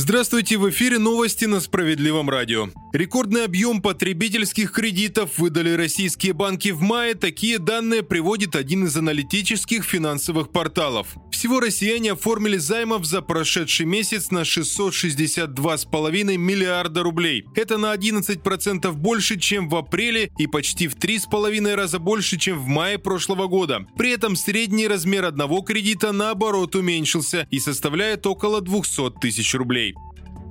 Здравствуйте, в эфире новости на Справедливом радио. Рекордный объем потребительских кредитов выдали российские банки в мае. Такие данные приводит один из аналитических финансовых порталов. Всего россияне оформили займов за прошедший месяц на 662,5 миллиарда рублей. Это на 11% больше, чем в апреле и почти в 3,5 раза больше, чем в мае прошлого года. При этом средний размер одного кредита наоборот уменьшился и составляет около 200 тысяч рублей.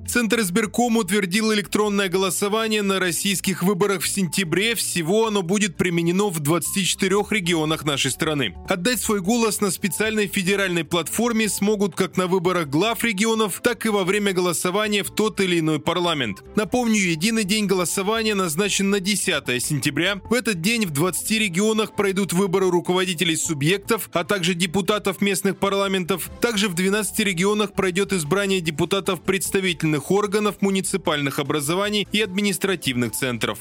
Центр избирком утвердил электронное голосование на российских выборах в сентябре. Всего оно будет применено в 24 регионах нашей страны. Отдать свой голос на специальной федеральной платформе смогут как на выборах глав регионов, так и во время голосования в тот или иной парламент. Напомню, единый день голосования назначен на 10 сентября. В этот день в 20 регионах пройдут выборы руководителей субъектов, а также депутатов местных парламентов. Также в 12 регионах пройдет избрание депутатов представительных исполнительных органов муниципальных образований и административных центров.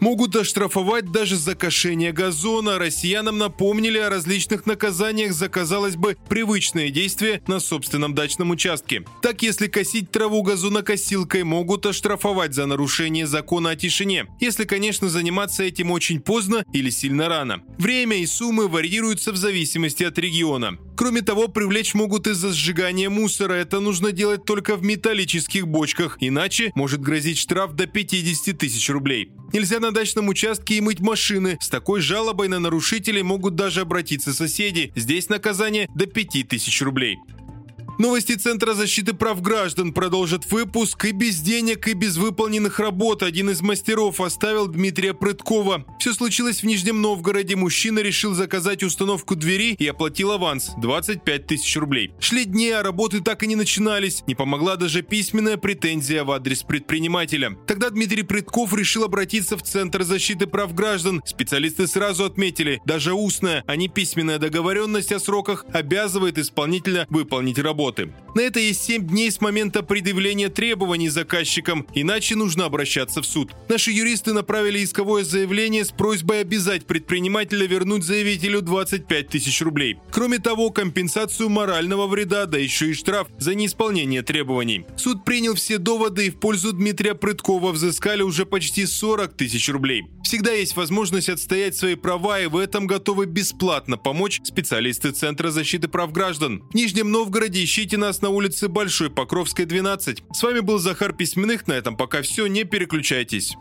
Могут оштрафовать даже за кошение газона. Россиянам напомнили о различных наказаниях за, казалось бы, привычные действия на собственном дачном участке. Так, если косить траву газонокосилкой, могут оштрафовать за нарушение закона о тишине. Если, конечно, заниматься этим очень поздно или сильно рано. Время и суммы варьируются в зависимости от региона. Кроме того, привлечь могут из-за сжигания мусора. Это нужно делать только в металлических бочках, иначе может грозить штраф до 50 тысяч рублей. Нельзя на дачном участке и мыть машины. С такой жалобой на нарушителей могут даже обратиться соседи. Здесь наказание до 5000 рублей. Новости Центра защиты прав граждан продолжат выпуск. И без денег, и без выполненных работ один из мастеров оставил Дмитрия Прыткова. Все случилось в Нижнем Новгороде. Мужчина решил заказать установку двери и оплатил аванс – 25 тысяч рублей. Шли дни, а работы так и не начинались. Не помогла даже письменная претензия в адрес предпринимателя. Тогда Дмитрий Прытков решил обратиться в Центр защиты прав граждан. Специалисты сразу отметили, даже устная, а не письменная договоренность о сроках обязывает исполнителя выполнить работу работы. На это есть 7 дней с момента предъявления требований заказчикам, иначе нужно обращаться в суд. Наши юристы направили исковое заявление с просьбой обязать предпринимателя вернуть заявителю 25 тысяч рублей. Кроме того, компенсацию морального вреда, да еще и штраф за неисполнение требований. Суд принял все доводы и в пользу Дмитрия Прыткова взыскали уже почти 40 тысяч рублей. Всегда есть возможность отстоять свои права, и в этом готовы бесплатно помочь специалисты Центра защиты прав граждан. В Нижнем Новгороде ищите нас на улице Большой Покровской, 12. С вами был Захар Письменных. На этом пока все. Не переключайтесь.